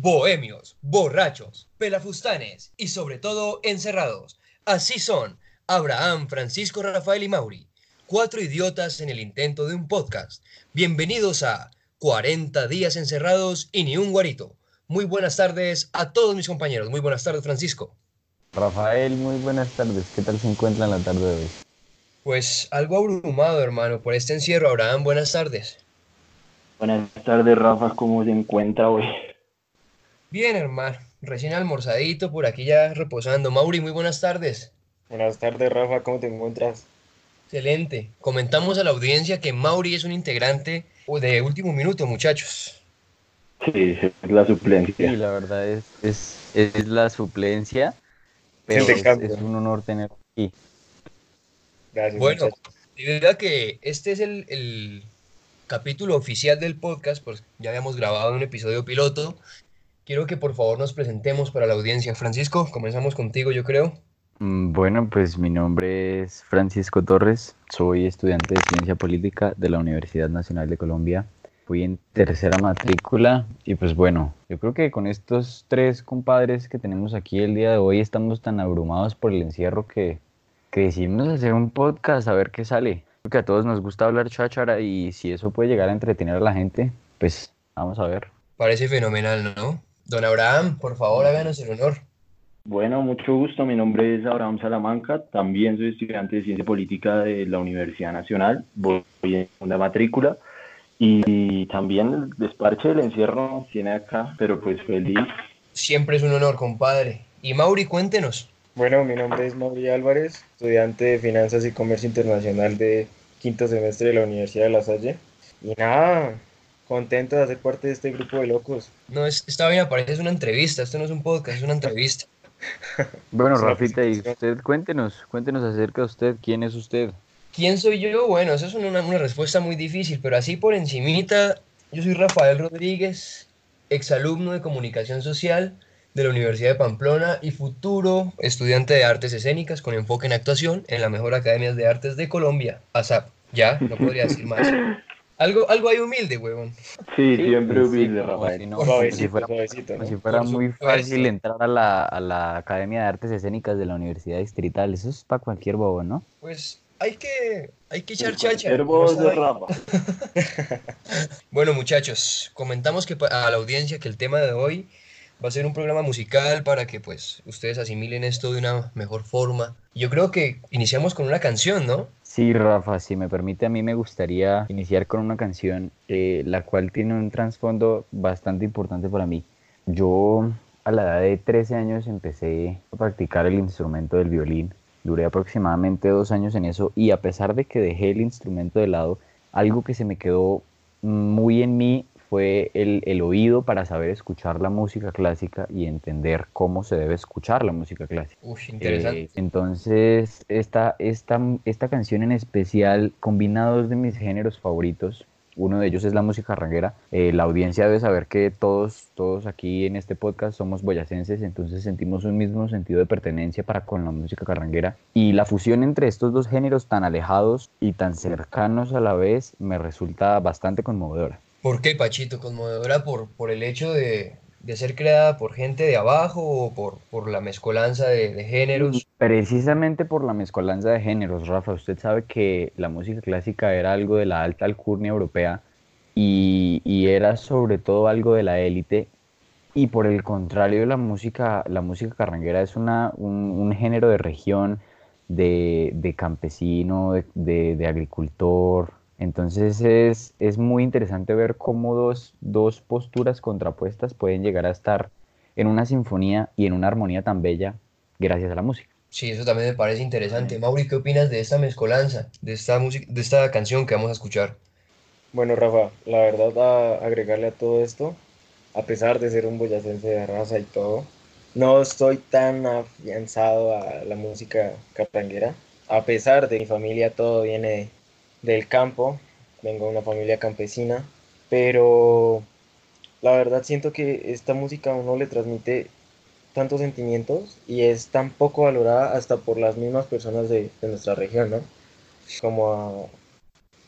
bohemios, borrachos, pelafustanes y sobre todo encerrados. Así son Abraham, Francisco, Rafael y Mauri, cuatro idiotas en el intento de un podcast. Bienvenidos a 40 días encerrados y ni un guarito. Muy buenas tardes a todos mis compañeros. Muy buenas tardes, Francisco. Rafael, muy buenas tardes. ¿Qué tal se encuentra en la tarde de hoy? Pues algo abrumado, hermano, por este encierro. Abraham, buenas tardes. Buenas tardes, Rafa. ¿Cómo se encuentra hoy? Bien, hermano. Recién almorzadito, por aquí ya reposando. Mauri, muy buenas tardes. Buenas tardes, Rafa. ¿Cómo te encuentras? Excelente. Comentamos a la audiencia que Mauri es un integrante de último minuto, muchachos. Sí, es la suplencia. Sí, la verdad es, es, es la suplencia, pero es, cambio. es un honor tener aquí. Gracias. Bueno, muchachos. debido a que este es el, el capítulo oficial del podcast, pues ya habíamos grabado un episodio piloto. Quiero que por favor nos presentemos para la audiencia. Francisco, comenzamos contigo, yo creo. Mm, Bueno, pues mi nombre es Francisco Torres, soy estudiante de Ciencia Política de la Universidad Nacional de Colombia. Fui en tercera matrícula y pues bueno, yo creo que con estos tres compadres que tenemos aquí el día de hoy estamos tan abrumados por el encierro que, que decidimos hacer un podcast a ver qué sale. Creo que a todos nos gusta hablar cháchara y si eso puede llegar a entretener a la gente, pues vamos a ver. Parece fenomenal, ¿no? Don Abraham, por favor, háganos el honor. Bueno, mucho gusto. Mi nombre es Abraham Salamanca. También soy estudiante de Ciencia Política de la Universidad Nacional. Voy en segunda matrícula. Y también el desparche del encierro tiene acá, pero pues feliz. Siempre es un honor, compadre. Y Mauri, cuéntenos. Bueno, mi nombre es Mauri Álvarez, estudiante de Finanzas y Comercio Internacional de quinto semestre de la Universidad de La Salle. Y nada, contento de hacer parte de este grupo de locos. No, es, esta vaina parece es una entrevista, esto no es un podcast, es una entrevista. Bueno, Rafita, y usted cuéntenos, cuéntenos acerca de usted, ¿quién es usted? ¿Quién soy yo? Bueno, esa es una, una respuesta muy difícil, pero así por encimita, yo soy Rafael Rodríguez, exalumno de comunicación social de la Universidad de Pamplona y futuro estudiante de artes escénicas con enfoque en actuación en la mejor academia de artes de Colombia, ASAP. Ya, no podría decir más. Algo, algo ahí humilde, huevón. Sí, siempre humilde, Rafael. si no- como si fuera, muy fácil entrar a la, a la Academia de Artes Escénicas de la Universidad Distrital. Eso es para cualquier bobo, ¿no? Pues hay que, hay que echar chacha. El ¿no voz de? Rafa. Bueno, muchachos, comentamos que a la audiencia que el tema de hoy va a ser un programa musical para que pues ustedes asimilen esto de una mejor forma. Yo creo que iniciamos con una canción, ¿no? Sí, Rafa, si me permite, a mí me gustaría iniciar con una canción eh, la cual tiene un trasfondo bastante importante para mí. Yo a la edad de 13 años empecé a practicar el instrumento del violín. Duré aproximadamente dos años en eso y a pesar de que dejé el instrumento de lado, algo que se me quedó muy en mí fue el, el oído para saber escuchar la música clásica y entender cómo se debe escuchar la música clásica. Uf, interesante. Eh, entonces, esta, esta, esta canción en especial combina dos de mis géneros favoritos. Uno de ellos es la música ranguera. Eh, la audiencia debe saber que todos, todos aquí en este podcast somos boyacenses, entonces sentimos un mismo sentido de pertenencia para con la música carranguera. Y la fusión entre estos dos géneros tan alejados y tan cercanos a la vez me resulta bastante conmovedora. ¿Por qué, Pachito? ¿Conmovedora por, por el hecho de, de ser creada por gente de abajo o por, por la mezcolanza de, géneros? Precisamente por la mezcolanza de géneros, Rafa, usted sabe que la música clásica era algo de la alta alcurnia europea y, y era sobre todo algo de la élite y por el contrario la música, la música carranguera es una, un, un género de región, de, de campesino, de- de agricultor. Entonces es, es muy interesante ver cómo dos, dos posturas contrapuestas pueden llegar a estar en una sinfonía y en una armonía tan bella gracias a la música. Sí, eso también me parece interesante. Mauri, ¿qué opinas de esta mezcolanza, de esta música, de esta canción que vamos a escuchar? Bueno, Rafa, la verdad, a agregarle a todo esto, a pesar de ser un boyacense de raza y todo, no estoy tan afianzado a la música carranguera. A pesar de mi familia, todo viene del campo, vengo de una familia campesina, pero la verdad siento que esta música a uno le transmite tantos sentimientos y es tan poco valorada hasta por las mismas personas de, de nuestra región, ¿no? Como a,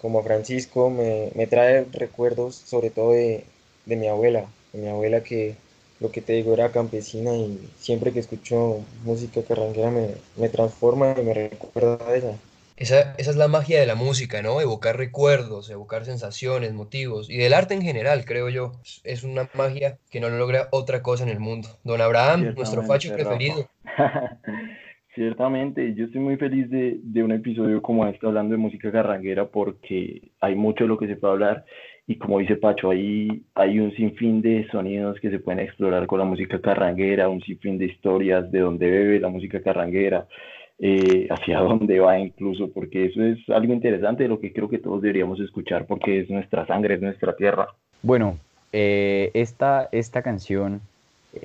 como a Francisco me, me trae recuerdos sobre todo de, de mi abuela, de mi abuela que lo que te digo era campesina y siempre que escucho música carranguera me, me transforma y me recuerda a ella. Esa, esa es la magia de la música, ¿no? Evocar recuerdos, evocar sensaciones, motivos y del arte en general, creo yo. Es- una magia que no logra otra cosa en el mundo. Don Abraham, nuestro facho preferido. Ciertamente, yo estoy muy feliz de, de un episodio como este hablando de música carranguera porque hay mucho de lo que se puede hablar y como dice Pacho, hay, hay un sinfín de sonidos que se pueden explorar con la música carranguera, un sinfín de historias de dónde bebe la música carranguera, eh, hacia dónde va incluso, porque eso es algo interesante de lo que creo que todos deberíamos escuchar porque es nuestra sangre, es nuestra tierra. Bueno, eh, esta, esta canción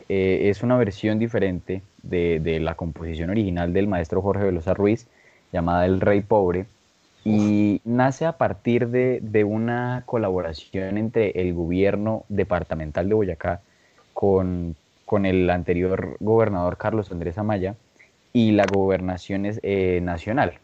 eh, es una versión diferente de, de la composición original del maestro Jorge Velosa Ruiz, llamada El Rey Pobre, y nace a partir de, de una colaboración entre el gobierno departamental de Boyacá con, con el anterior gobernador Carlos Andrés Amaya y la gobernación es, eh, nacional.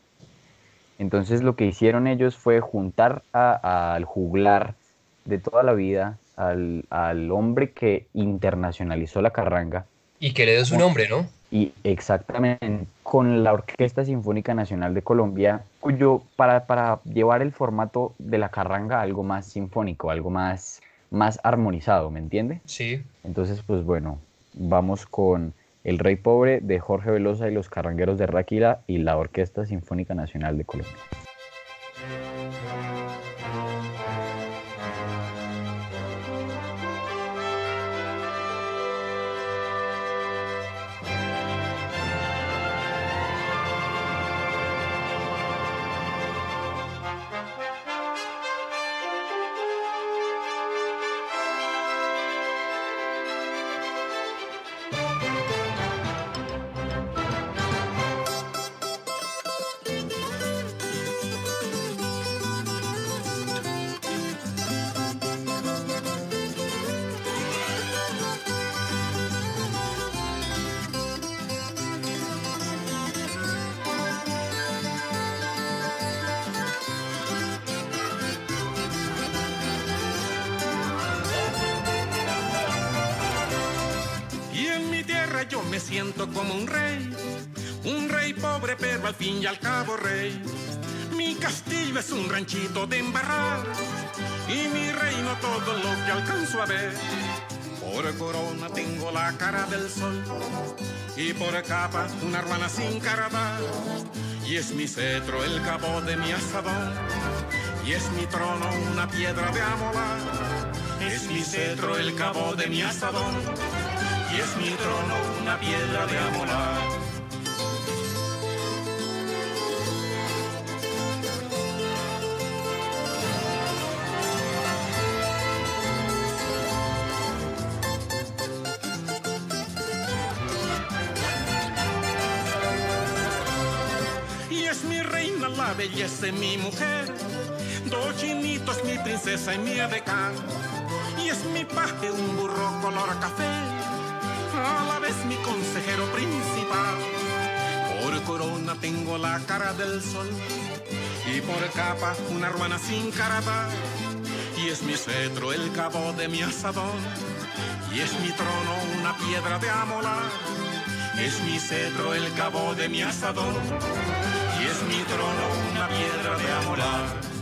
Entonces lo que hicieron ellos fue juntar al juglar de toda la vida, al, al hombre que internacionalizó la carranga, Y que le dio su nombre, ¿no? y exactamente con la Orquesta Sinfónica Nacional de Colombia, cuyo para, para llevar el formato de la carranga a algo más sinfónico, algo más, más armonizado, ¿me entiende? Sí. Entonces, pues bueno, vamos con El Rey Pobre de Jorge Velosa y los Carrangueros de Ráquira y la Orquesta Sinfónica Nacional de Colombia. Yo me siento como un rey, un rey pobre pero al fin y al cabo rey. Mi castillo es un ranchito de embarrar y mi reino todo lo que alcanzo a ver. Por corona tengo la cara del sol y por capa una ruana sin carabar. Y es mi cetro el cabo de mi asadón y es mi trono una piedra de amolar. Es mi cetro el cabo de mi asadón y es mi trono una piedra de amolar. Es la belleza de mi mujer, dos chinitos mi princesa y mi edecán. Y es mi paje un burro color café, a la vez mi consejero principal. Por corona tengo la cara del sol y por capa una ruana sin carabar. Y es mi cetro el cabo de mi asadón y es mi trono una piedra de amolar. Es mi cetro el cabo de mi asadón y es mi trono una piedra de amolar.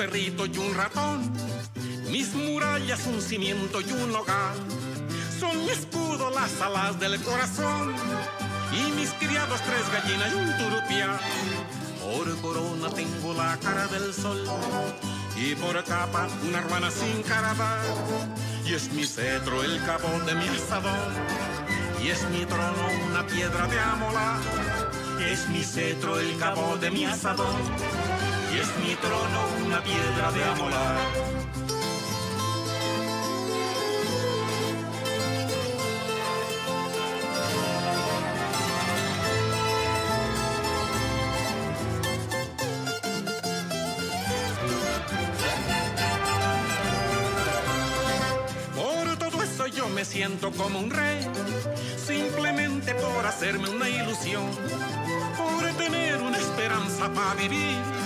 Perrito y un ratón, mis murallas un cimiento y un hogar. Son mi escudo las alas del corazón y mis criados tres gallinas y un turpial. Por corona tengo la cara del sol y por capa una ruana sin carabar. Y es mi cetro el cabo de mi asadón y es mi trono una piedra de amolar. Es mi cetro el cabo de mi asadón y es mi trono una piedra de amolar. Por todo eso yo me siento como un rey, simplemente por hacerme una ilusión, por tener una esperanza para vivir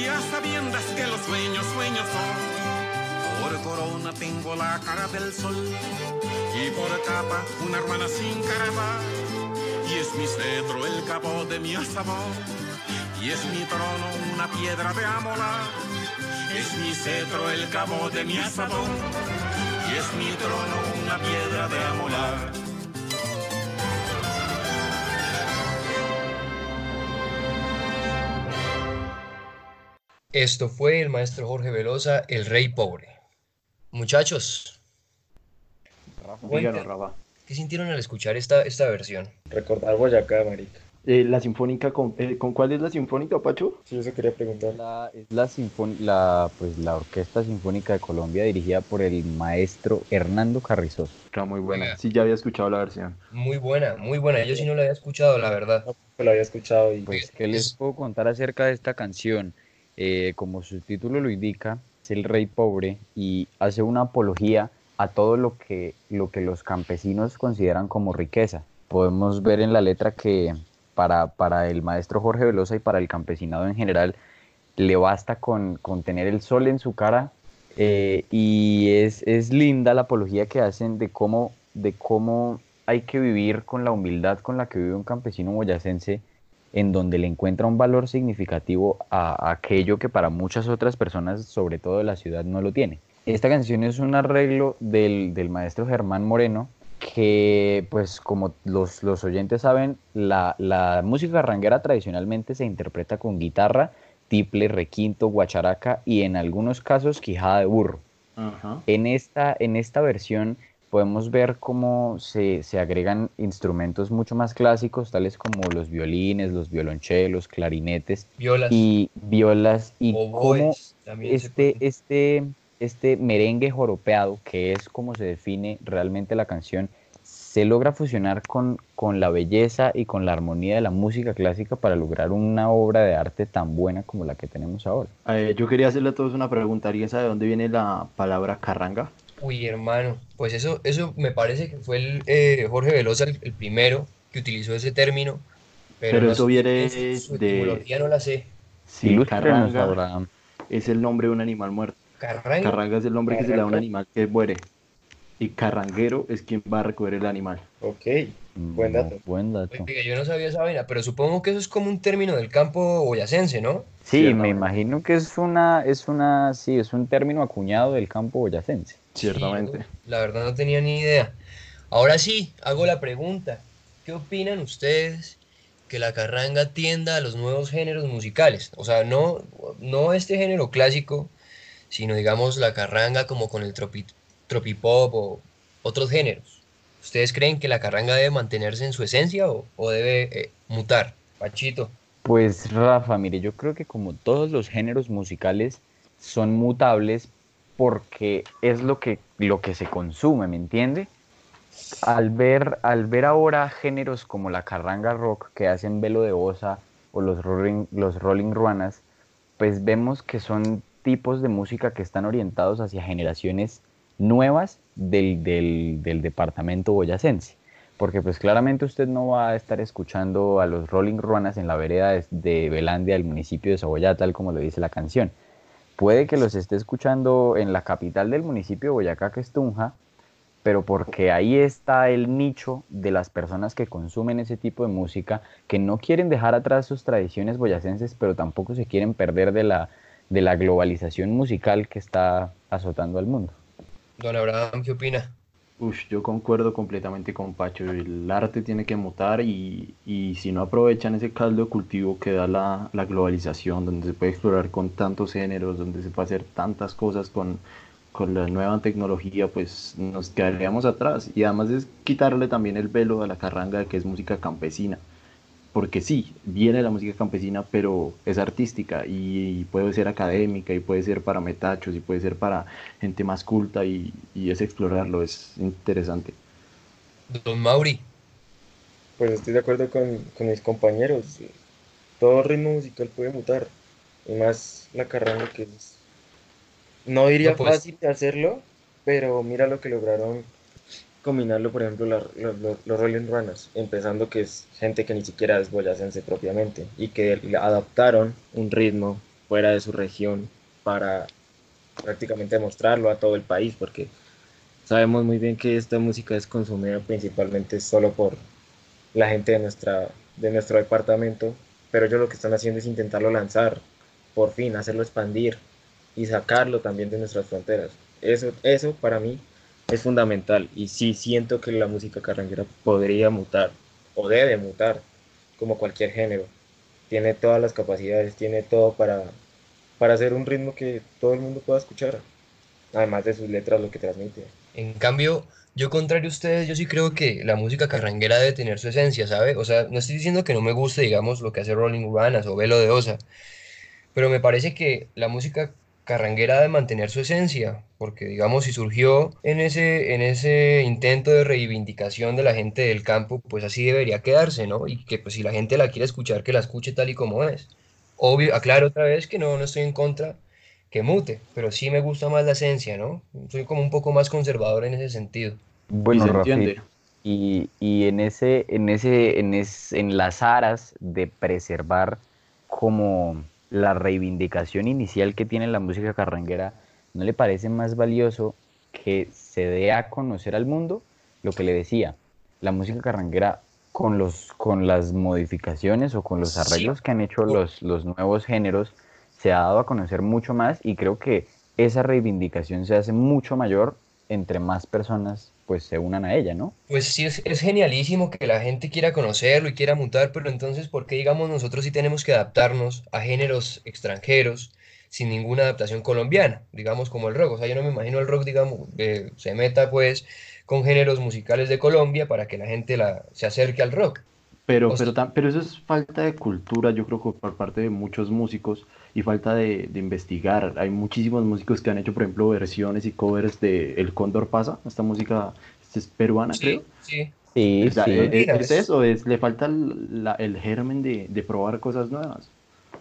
y a sabiendas que los sueños, sueños son. Por corona tengo la cara del sol, y por capa una hermana sin carnaval, y es mi cetro el cabo de mi sabor, y es mi trono una piedra de amolar, es mi cetro el cabo de mi sabor y es mi trono una piedra de amolar. Esto fue el maestro Jorge Velosa, el rey pobre. Muchachos, Díganos, Rafa. ¿qué sintieron al escuchar esta, esta versión? Recordar Boyacá, marica. Eh, la sinfónica, con, eh, ¿con cuál es la sinfónica, Pacho? Sí, eso quería preguntar. La, es la, la, pues, la Orquesta Sinfónica de Colombia dirigida por el maestro Hernando Carrizoso. Está muy buena. Oiga. Sí, ya había escuchado la versión. Muy buena, muy buena. Yo sí no la había escuchado, la verdad. No, pues lo había escuchado y Pues, ¿qué les puedo contar acerca de esta canción? Eh, como su título lo indica, es el rey pobre y hace una apología a todo lo que, lo que los campesinos consideran como riqueza. Podemos ver en la letra que para, para el maestro Jorge Velosa y para el campesinado en general, le basta con, con tener el sol en su cara eh, y es, es linda la apología que hacen de cómo, de cómo hay que vivir con la humildad con la que vive un campesino boyacense en donde le encuentra un valor significativo a, aquello que para muchas otras personas, sobre todo de la ciudad, no lo tiene. Esta canción es un arreglo del, del maestro Germán Moreno, que pues como los, los oyentes saben, la, la música carranguera tradicionalmente se interpreta con guitarra, tiple, requinto, guacharaca y en algunos casos quijada de burro. Ajá. En esta, en esta versión podemos ver cómo se, se agregan instrumentos mucho más clásicos, tales como los violines, los violonchelos, clarinetes Violas, y violas, y cómo este, este, este merengue joropeado, que es como se define realmente la canción, se logra fusionar con, con la belleza y con la armonía de la música clásica para lograr una obra de arte tan buena como la que tenemos ahora. Eh, yo quería hacerle a todos una pregunta. ¿Alguien sabe de dónde viene la palabra carranga? Uy, hermano, pues eso, eso me parece que fue el, eh, Jorge Velosa el, el primero que utilizó ese término. Pero, Pero no eso sé, viene su- su de- etimología no la sé. Sí, carranga Abraham. es el nombre de un animal muerto. Carranga. Carranga es el nombre que se le da a un animal que muere. Y carranguero es quien va a recoger el animal. Ok, Buen dato. Mm, Buen dato. Oiga, yo no sabía esa vaina, pero supongo que eso es como un término del campo boyacense, ¿no? Sí, me imagino que es una, es una, sí, es un término acuñado del campo boyacense. Ciertamente. Sí, la verdad no tenía ni idea. Ahora sí, hago la pregunta. ¿Qué opinan ustedes que la carranga tienda a los nuevos géneros musicales? O sea, no, no este género clásico, sino digamos la carranga como con el tropi, tropipop o otros géneros. ¿Ustedes creen que la carranga debe mantenerse en su esencia o, debe eh, mutar? Pachito. Pues Rafa, mire, yo creo que como todos los géneros musicales son mutables porque es lo que, lo que se consume, ¿me entiende? Al ver, al ver ahora géneros como la carranga rock que hacen Velo de Osa o los Rolling, los rolling Ruanas, pues vemos que son tipos de música que están orientados hacia generaciones nuevas del, del, departamento boyacense. Porque pues claramente usted no va a estar escuchando a los Rolling Ruanas en la vereda de, de Belandia del municipio de Saboyá, tal como lo dice la canción. Puede que los esté escuchando en la capital del municipio de Boyacá, que es Tunja, pero porque ahí está el nicho de las personas que consumen ese tipo de música, que no quieren dejar atrás sus tradiciones boyacenses, pero tampoco se quieren perder de la, de la globalización musical que está azotando al mundo. Don Abraham, ¿qué opina? Uf, yo concuerdo completamente con Pacho. El arte tiene que mutar y, y si no aprovechan ese caldo de cultivo que da la, la globalización, donde se puede explorar con tantos géneros, donde se puede hacer tantas cosas con, con la nueva tecnología, pues nos quedaríamos atrás. Y además es quitarle también el velo a la carranga de que es música campesina. Porque sí, viene la música campesina, pero es artística y, puede ser académica y puede ser para metachos y puede ser para gente más culta y, y es explorarlo, es interesante. Don Mauri. Pues estoy de acuerdo con, con mis compañeros. Todo ritmo musical puede mutar. Y más la carranga que es. No diría No, pues. fácil de hacerlo, pero mira lo que lograron combinarlo, por ejemplo, la- lo- lo- los Rolling Runners, empezando que es gente que ni siquiera es boyacense propiamente y que adaptaron un ritmo fuera de su región para prácticamente mostrarlo a todo el país, porque sabemos muy bien que esta música es consumida principalmente solo por la gente de, nuestra, de nuestro departamento, pero ellos lo que están haciendo es intentarlo lanzar, por fin, hacerlo expandir y sacarlo también de nuestras fronteras. Eso, eso para mí es fundamental y sí siento que la música carranguera podría mutar o debe mutar como cualquier género. Tiene todas las capacidades, tiene todo para, para hacer un ritmo que todo el mundo pueda escuchar, además de sus letras, lo que transmite. En cambio, yo contrario a ustedes, yo sí creo que la música carranguera debe tener su esencia, ¿sabe? O sea, no estoy diciendo que no me guste, digamos, lo que hace Rolling Ruanas o Velo de Osa, pero me parece que la música carranguera debe mantener su esencia, porque, digamos, si surgió en ese, en ese intento de reivindicación de la gente del campo, pues así debería quedarse, ¿no? Y que pues si la gente la quiere escuchar, que la escuche tal y como es. Obvio, aclaro otra vez que no, no estoy en contra que mute, pero sí me gusta más la esencia, ¿no? Soy como un poco más conservador en ese sentido. Bueno, y se Rafi, entiende. y, y en ese, en ese, en es- en las aras de preservar como la reivindicación inicial que tiene la música carranguera, ¿no le parece más valioso que se dé a conocer al mundo lo que le decía? La música carranguera con los, con las modificaciones o con los Sí. arreglos que han hecho los, los nuevos géneros, se ha dado a conocer mucho más y creo que esa reivindicación se hace mucho mayor entre más personas pues se unan a ella, ¿no? Pues sí, es, es genialísimo que la gente quiera conocerlo y quiera mutar, pero entonces, ¿por qué, digamos, nosotros sí tenemos que adaptarnos a géneros extranjeros sin ninguna adaptación colombiana? Digamos, como el rock. O sea, yo no me imagino el rock, digamos, eh, se meta pues con géneros musicales de Colombia para que la gente la, se acerque al rock. Pero, O pero, sea- pero eso es falta de cultura, yo creo que por parte de muchos músicos y falta de, de investigar. Hay muchísimos músicos que han hecho, por ejemplo, versiones y covers de El Cóndor Pasa, esta música es peruana, creo. Sí, sí. Sí, O sea, sí. ¿es, es es- eso? ¿Es, ¿Le falta el, la- el germen de, de probar cosas nuevas?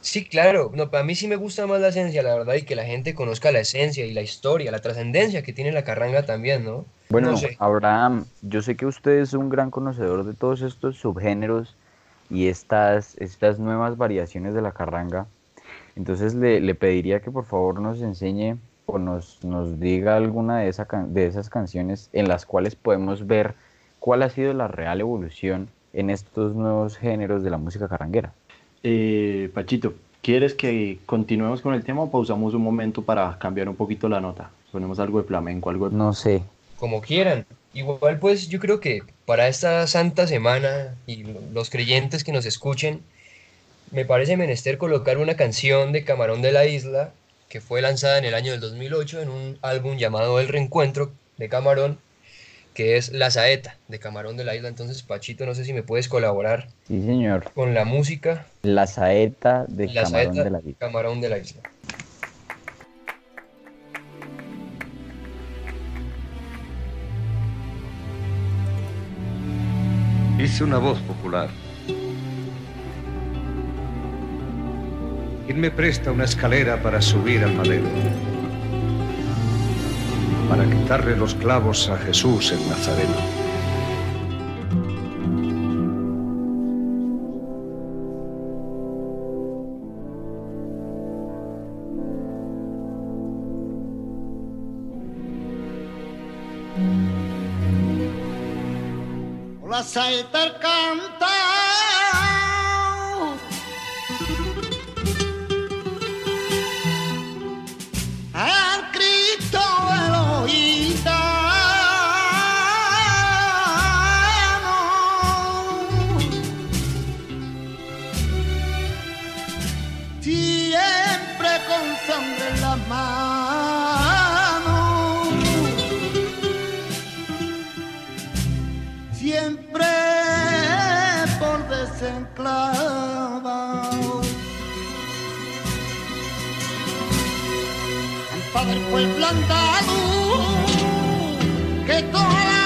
Sí, claro. No, para mí sí me gusta más la esencia, la verdad, y que la gente conozca la esencia y la historia, la trascendencia que tiene la carranga también, ¿no? Bueno, No sé. Abraham, yo sé que usted es un gran conocedor de todos estos subgéneros y estas, estas nuevas variaciones de la carranga. Entonces le, le pediría que por favor nos enseñe o nos, nos diga alguna de, esa de esas canciones en las cuales podemos ver cuál ha sido la real evolución en estos nuevos géneros de la música carranguera. Eh, Pachito, ¿quieres que continuemos con el tema o pausamos un momento para cambiar un poquito la nota? Ponemos algo de flamenco, algo de... No sé. como quieran. Igual pues yo creo que para esta santa semana y lo- los creyentes que nos escuchen, me parece menester colocar una canción de Camarón de la Isla que fue lanzada en el año del 2008 en un álbum llamado El Reencuentro de Camarón, que es La Saeta de Camarón de la Isla. Entonces, Pachito, no sé si me puedes colaborar Sí, señor. con la música La saeta de La Camarón Saeta de la Isla. Camarón de la Isla. Hice una voz popular. ¿Quién me presta una escalera para subir al madero? Para quitarle los clavos a Jesús el Nazareno. La saeta canta. Pueblo andaluz, que toda la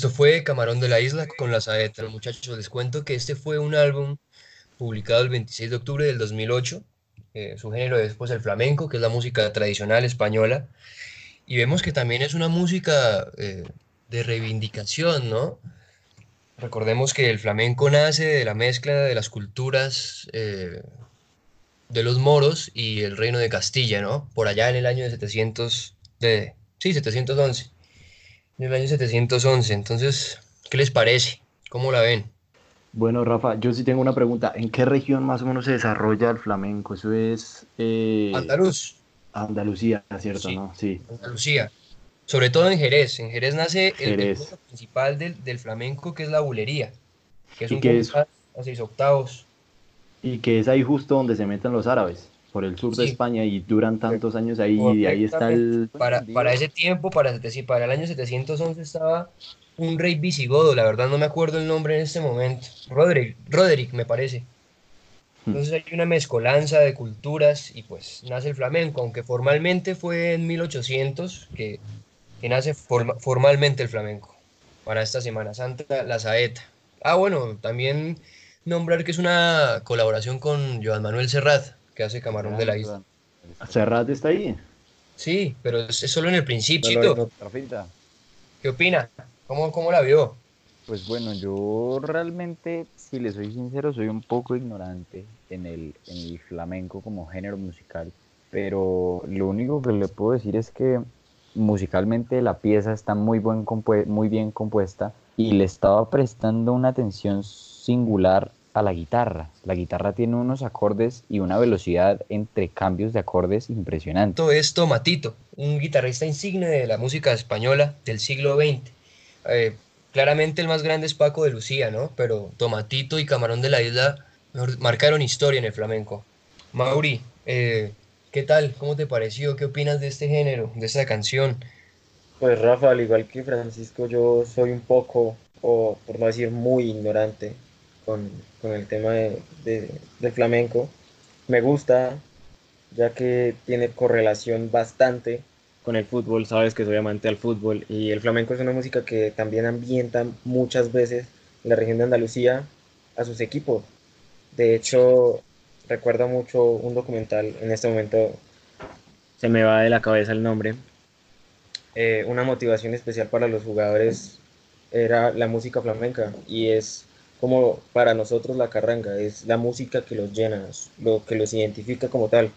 Esto fue Camarón de la Isla con la saeta. Muchachos, les cuento que este fue un álbum publicado el 26 de octubre del 2008. Eh, su género es pues el flamenco, que es la música tradicional española. Y vemos que también es una música eh, de reivindicación, ¿no? Recordemos que el flamenco nace de la mezcla de las culturas eh, de los moros y el reino de Castilla, ¿no? Por allá en el año de 700, de, sí, 711 en el año 711. Entonces, ¿qué les parece? ¿Cómo la ven? Bueno, Rafa, yo sí tengo una pregunta. ¿En qué región más o menos se desarrolla el flamenco? Eso es eh, Andaluz, Andalucía, ¿cierto? Sí. ¿no? Sí. Andalucía. Sobre todo en Jerez. En Jerez nace el Jerez. género principal del, del flamenco, que es la bulería, que es ¿Y un es? a seis octavos. Y que es ahí justo donde se meten los árabes, por el sur de. España, y duran tantos años ahí, y ahí está el... Para, para ese tiempo, para el año 711, estaba un rey visigodo, la verdad no me acuerdo el nombre en este momento. Roderick, Roderick me parece. Hmm. Entonces hay una mezcolanza de culturas y pues nace el flamenco, aunque formalmente fue en 1800 que, que nace forma- formalmente el flamenco. Para esta Semana Santa, la saeta. Ah, bueno, también nombrar que es una colaboración con Joan Manuel Serrat, que hace Camarón de la Isla. Serrat está ahí. Sí, pero es, es solo en el principio. ¿Qué opina? ¿Cómo, cómo la vio? Pues bueno, yo realmente, si le soy sincero, soy un poco ignorante en el, en el flamenco como género musical, pero lo único que le puedo decir es que musicalmente la pieza está muy, buen muy bien compuesta y le estaba prestando una atención singular a la guitarra. La guitarra tiene unos acordes y una velocidad entre cambios de acordes impresionante. Esto es Tomatito, un guitarrista insigne de la música española del siglo XX. Eh, claramente el más grande es Paco de Lucía, ¿no? Pero Tomatito y Camarón de la Isla mejor, marcaron historia en el flamenco. Mauri, eh, ¿qué tal? ¿Cómo te pareció? ¿Qué opinas de este género, de esta canción? Pues Rafa, al igual que Francisco, yo soy un poco, o por no decir muy ignorante con, con el tema de, de- flamenco. Me gusta, ya que tiene correlación bastante con el fútbol. Sabes que soy amante al fútbol y el flamenco es una música que también ambienta muchas veces la región de Andalucía a sus equipos. De hecho, recuerdo mucho un documental, en este momento se me va de la cabeza el nombre, eh, una motivación especial para los jugadores era la música flamenca y es como para nosotros la carranga, es la música que los llena, es lo que los identifica como tal.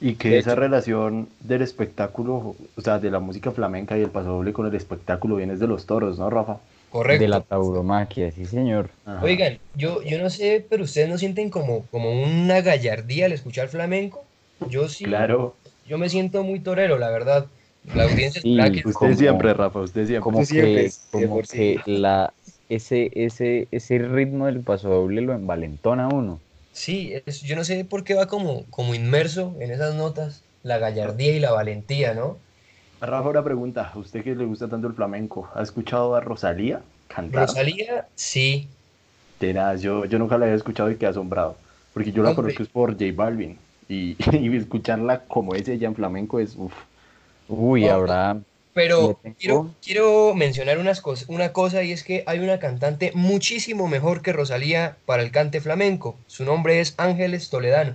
Y que De esa hecho- relación del espectáculo, o sea, de la música flamenca y el pasodoble con el espectáculo viene de los toros, ¿no, Rafa? Correcto. De la tauromaquia, sí señor. Ajá. Oigan, yo, yo no sé, pero ustedes no sienten como, como una gallardía al escuchar flamenco. Yo sí, Claro. yo me siento muy torero, la verdad. La audiencia Sí, que- Usted como- siempre, Rafa, usted siempre. como siempre, que, como que la, ese, ese, ese ritmo del pasodoble lo envalentona a uno. Sí, es- yo no sé por qué va como, como inmerso en esas notas, la gallardía y la valentía, ¿no? Rafa, una pregunta. ¿A usted que le gusta tanto el flamenco, ¿ha escuchado a Rosalía cantar? Rosalía, sí. Tenaz, yo, yo nunca la había escuchado y quedé asombrado. Porque yo la Hombre. conozco es por J Balvin. Y, y escucharla como es ella en flamenco es uff. Uy, Oh, ahora Pero quiero, quiero mencionar unas cos- una cosa y es que hay una cantante muchísimo mejor que Rosalía para el cante flamenco. Su nombre es Ángeles Toledano.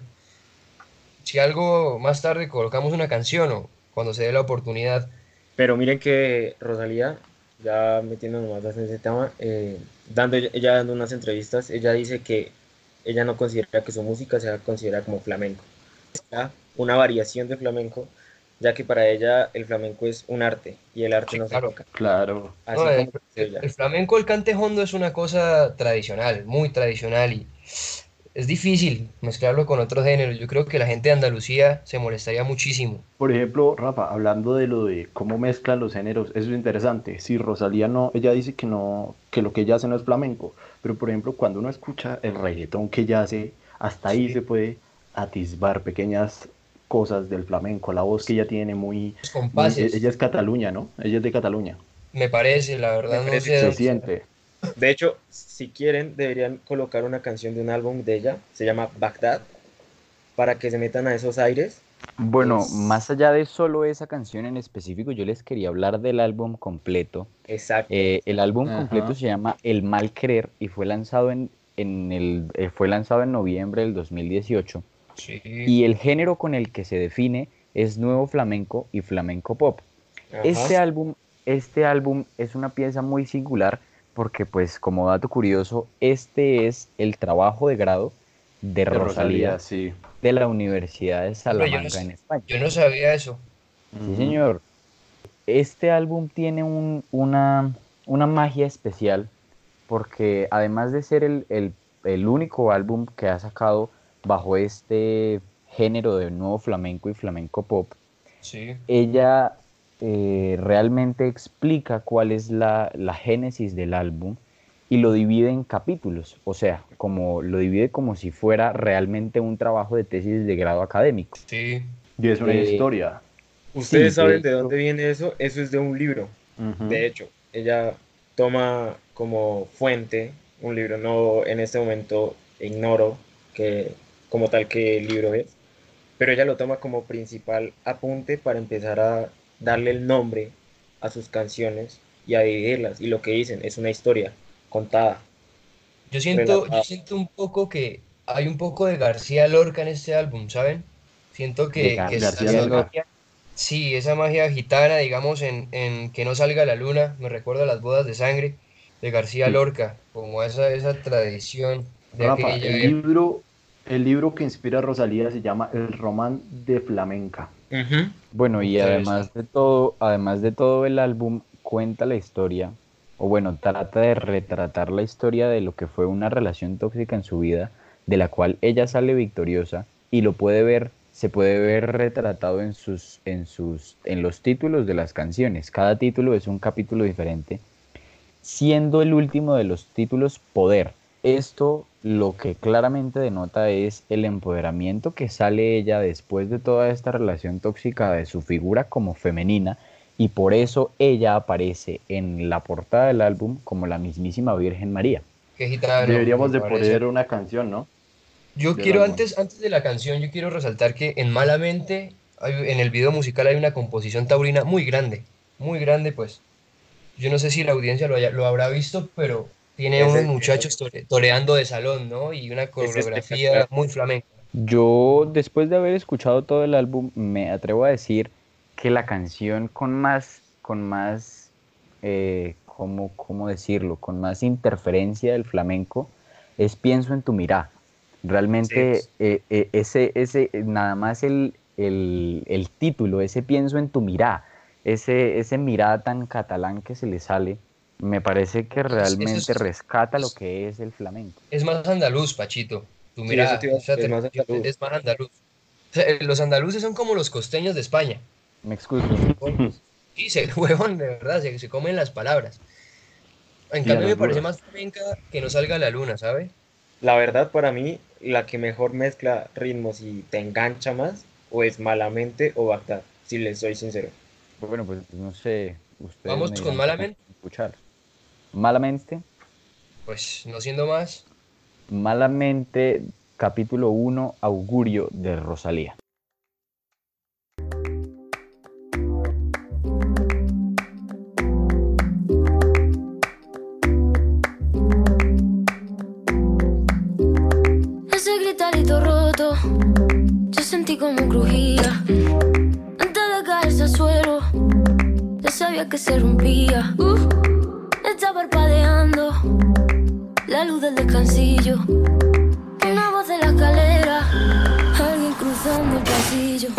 Si algo más tarde colocamos una canción o cuando se dé la oportunidad. Pero miren que Rosalía, ya metiéndonos más en ese tema, eh, dando, ella dando unas entrevistas, ella dice que ella no considera que su música sea considerada como flamenco. Una variación de flamenco, ya que para ella el flamenco es un arte y el arte Sí, no claro. se toca. Claro. Así No, el, ella. el flamenco, el cante hondo es una cosa tradicional, muy tradicional y es difícil mezclarlo con otros géneros. Yo creo que la gente de Andalucía se molestaría muchísimo. Por ejemplo, Rafa, hablando de lo de cómo mezclan los géneros, eso es interesante. Si Rosalía no, ella dice que no, que lo que ella hace no es flamenco, pero por ejemplo, cuando uno escucha el reggaetón que ella hace, hasta ahí Sí. se puede atisbar pequeñas cosas del flamenco, la voz que ella tiene muy, Los muy- compases, ella es Cataluña, ¿no? Ella es de Cataluña. me parece, la verdad, Me no sé. Se siente. De hecho, si quieren, deberían colocar una canción de un álbum de ella, se llama Bagdad, para que se metan a esos aires. Bueno, Es- más allá de solo esa canción en específico, yo les quería hablar del álbum completo. Exacto. Eh, el álbum Ajá. completo se llama El Mal Querer y fue lanzado en, en el, eh, fue lanzado en noviembre del 2018. Sí. Y el género con el que se define es nuevo flamenco y flamenco pop. Ajá. Este álbum, este álbum es una pieza muy singular porque, pues, como dato curioso, este es el trabajo de grado de De Rosalía, Rosalía, sí. de la Universidad de Salamanca no en España. Yo no sabía eso. Sí, señor. Este álbum tiene un- una, una magia especial porque además de ser el, el- el único álbum que ha sacado bajo este género de nuevo flamenco y flamenco pop, Sí. ella eh, realmente explica cuál es la, la génesis del álbum y lo divide en capítulos, o sea, como lo divide como si fuera realmente un trabajo de tesis de grado académico. Sí. Y es una Eh, historia. Ustedes sí, saben de dónde viene eso. Eso es de un libro. De hecho, ella toma como fuente un libro. No en este momento ignoro que como tal que el libro es, pero ella lo toma como principal apunte para empezar a darle el nombre a sus canciones y a dividirlas. Y lo que dicen es una historia contada. Yo siento, yo siento un poco que hay un poco de García Lorca en este álbum, ¿saben? Siento que, Gar- que es- García esa Lorca. magia- sí, esa magia gitana, digamos, en, en Que no salga la luna, me recuerda a las bodas de sangre de García Sí. Lorca, como esa, esa tradición de Rafa, aquella el libro, el libro que inspira a Rosalía se llama El Román de Flamenca. Bueno, y además de todo, además de todo el álbum cuenta la historia, o bueno, trata de retratar la historia de lo que fue una relación tóxica en su vida, de la cual ella sale victoriosa y lo puede ver, se puede ver retratado en sus, en sus, en los títulos de las canciones. Cada título es un capítulo diferente, siendo el último de los títulos Poder. Esto lo que claramente denota es el empoderamiento que sale ella después de toda esta relación tóxica de su figura como femenina y por eso ella aparece en la portada del álbum como la mismísima Virgen María. Qué gitano, Deberíamos de poner una canción, ¿no? Yo quiero antes, antes de la canción, yo quiero resaltar que en Malamente, hay- en el video musical hay una composición taurina muy grande, muy grande pues. Yo no sé si la audiencia lo, haya- lo habrá visto, pero tiene Ese- unos muchachos tore- toreando de salón, ¿no? Y una coreografía espectacular. muy flamenca. Yo, después de haber escuchado todo el álbum, me atrevo a decir que la canción con más, con más, eh, ¿cómo, cómo decirlo? Con más interferencia del flamenco es Pienso en tu mirá. Realmente Sí. eh, eh, ese, ese, nada más el, el, el título, ese Pienso en tu mirá, ese, ese mirá tan catalán que se le sale, me parece que realmente es- rescata lo que es el flamenco. Es más andaluz, Pachito. Tú mira, es más andaluz. es más andaluz. O sea, eh, los andaluces son como los costeños de España. Me excuso. Sí, se huevón, de verdad, se, se comen las palabras. En cambio, me parece más flamenca que no salga la luna, ¿sabe? La verdad, para mí, la que mejor mezcla ritmos y te engancha más, o es Malamente o Bagdad, si les soy sincero. Bueno, pues no sé. Ustedes Vamos con Malamente. Escuchar. Malamente. Pues no siendo más, Malamente, capítulo 1, Augurio de Rosalía. Ese gritarito roto, yo sentí como crujía. Antes de caerse al suelo, ya sabía que se rompía. Uh, está parpadeando la luz del descansillo. Una voz de la escalera, alguien cruzando el pasillo.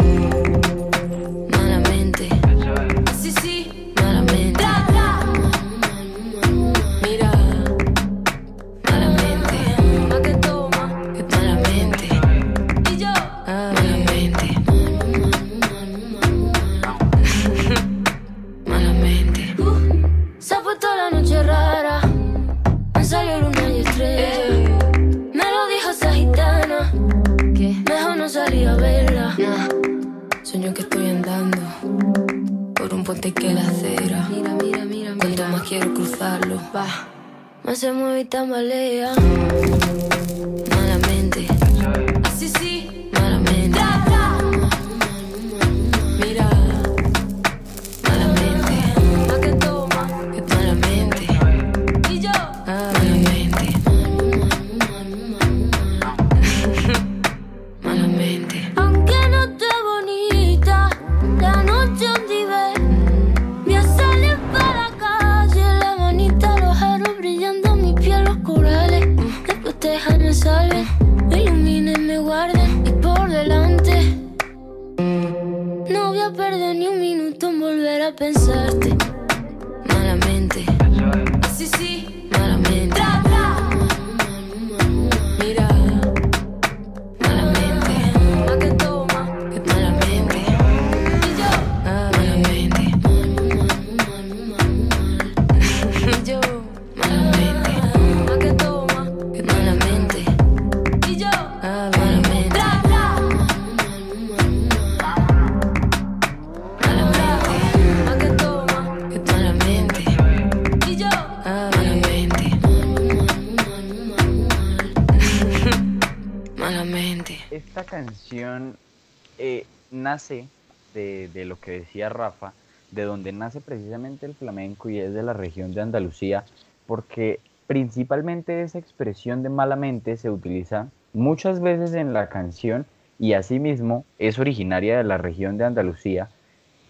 Nace de, lo que decía Rafa, de donde nace precisamente el flamenco y es de la región de Andalucía, porque principalmente esa expresión de malamente se utiliza muchas veces en la canción y asimismo es originaria de la región de Andalucía.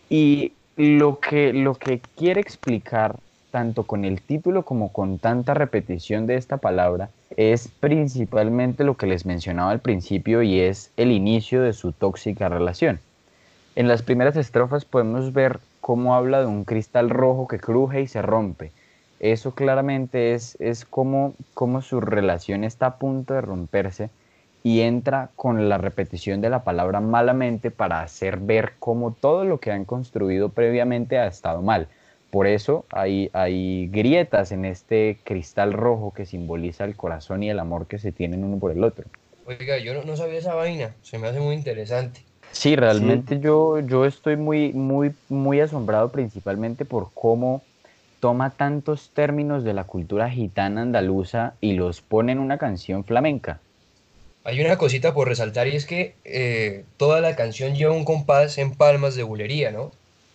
Y lo que, lo que quiere explicar, tanto con el título como con tanta repetición de esta palabra, es principalmente lo que les mencionaba al principio y es el inicio de su tóxica relación. En las primeras estrofas podemos ver cómo habla de un cristal rojo que cruje y se rompe. Eso claramente es, es como, como su relación está a punto de romperse y entra con la repetición de la palabra malamente para hacer ver cómo todo lo que han construido previamente ha estado mal. Por eso hay, hay grietas en este cristal rojo que simboliza el corazón y el amor que se tienen uno por el otro. oiga, yo no, no sabía esa vaina, se me hace muy interesante. Sí, realmente Yo, yo estoy muy, muy, muy asombrado principalmente por cómo toma tantos términos de la cultura gitana andaluza y los pone en una canción flamenca. Hay una cosita por resaltar y es que eh, toda la canción lleva un compás en palmas de bulería, ¿no?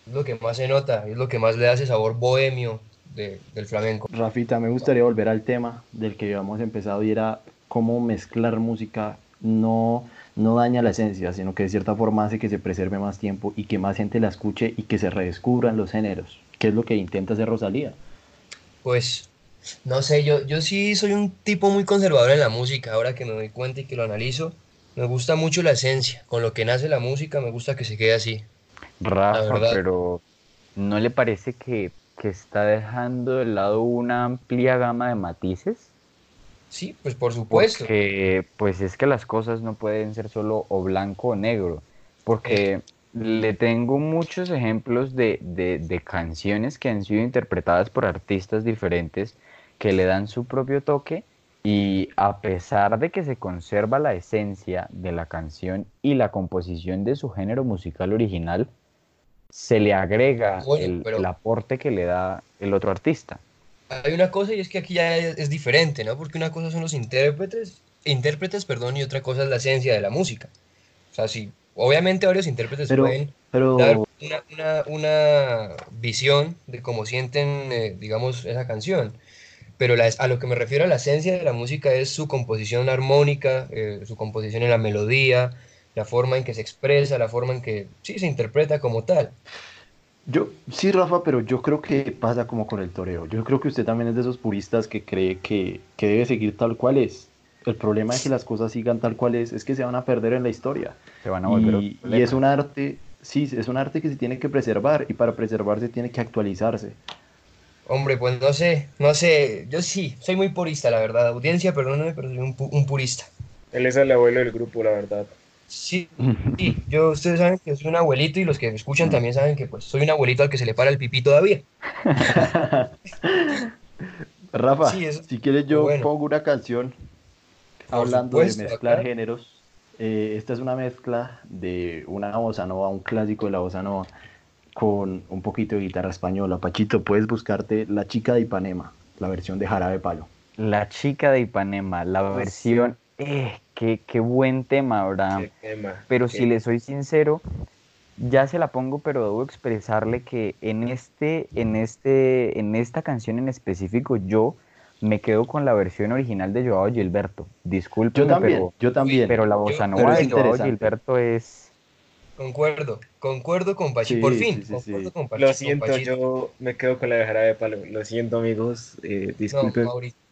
Es lo que más se nota, es lo que más le hace sabor bohemio de- del flamenco. Rafita, me gustaría volver al tema del que habíamos empezado y era cómo mezclar música no, no daña la esencia, sino que de cierta forma hace que se preserve más tiempo y que más gente la escuche y que se redescubran los géneros, que es lo que intenta hacer Rosalía. Pues, no sé, yo, yo sí soy un tipo muy conservador en la música, ahora que me doy cuenta y que lo analizo. Me gusta mucho la esencia, con lo que nace la música me gusta que se quede así. Rafa, pero ¿no le parece que, que está dejando de lado una amplia gama de matices? Sí, pues por supuesto. Porque pues es que las cosas no pueden ser solo o blanco o negro. Porque le tengo muchos ejemplos de, de- de canciones que han sido interpretadas por artistas diferentes que le dan su propio toque y a pesar de que se conserva la esencia de la canción y la composición de su género musical original, se le agrega Bueno, el, pero- el aporte que le da el otro artista. Hay una cosa y es que aquí ya es, es diferente, ¿no? Porque una cosa son los intérpretes, intérpretes, perdón, y otra cosa es la esencia de la música. O sea, sí, obviamente varios intérpretes Pero, pueden pero dar una, una- una visión de cómo sienten, eh, digamos, esa canción. Pero la- a lo que me refiero a la esencia de la música es su composición armónica, eh, su composición en la melodía, la forma en que se expresa, la forma en que sí se interpreta como tal. Yo, sí, Rafa, pero yo creo que pasa como con el toreo. Yo creo que usted también es de esos puristas que cree que, que debe seguir tal cual es. El problema de que las cosas sigan tal cual es es que se van a perder en la historia. Se van a volver Y, es un arte, sí, es un arte que se tiene que preservar y para preservarse tiene que actualizarse. Hombre, pues no sé, no sé, yo sí, soy muy purista, la verdad. Audiencia, perdóname, pero soy un, pu- un purista. Él es el abuelo del grupo, la verdad. Sí, sí, yo, ustedes saben que soy un abuelito y los que me escuchan también saben que pues soy un abuelito al que se le para el pipí todavía. Rafa, Sí, eso- si quieres yo bueno. pongo una canción hablando supuesto, de mezclar acá. géneros. Eh, esta es una mezcla de una bossa nova, un clásico de la bossa nova, con un poquito de guitarra española. Pachito, puedes buscarte La chica de Ipanema, la versión de Jarabe Palo. La chica de Ipanema, la versión, eh, qué, qué buen tema, Abraham. Qué tema, Pero qué- si le soy sincero, ya se la pongo, pero debo expresarle que en este, en este, en esta canción en específico, yo me quedo con la versión original de Joao Gilberto. Disculpe, Yo también, pero, yo también. pero la bossa nova es de Joao interesante. Gilberto es Concuerdo, concuerdo con Pachi, Sí, por fin, sí, concuerdo sí. con Pachi- Lo con siento, yo me quedo con la de Jarabe de Palo. Lo siento, amigos. eh, No, disculpen. Mauricio.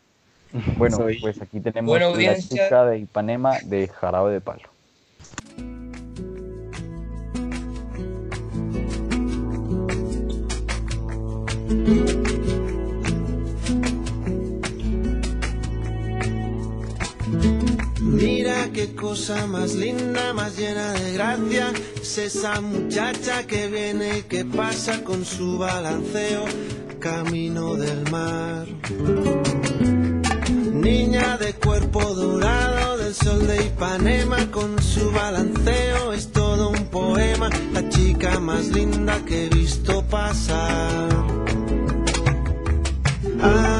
Bueno, Soy- pues aquí tenemos la chica de Ipanema de Jarabe de Palo. Mira qué cosa más linda, más llena de gracia. Es esa muchacha que viene y que pasa con su balanceo camino del mar. Niña de cuerpo dorado del sol de Ipanema con su balanceo es todo un poema. La chica más linda que he visto pasar. Ay,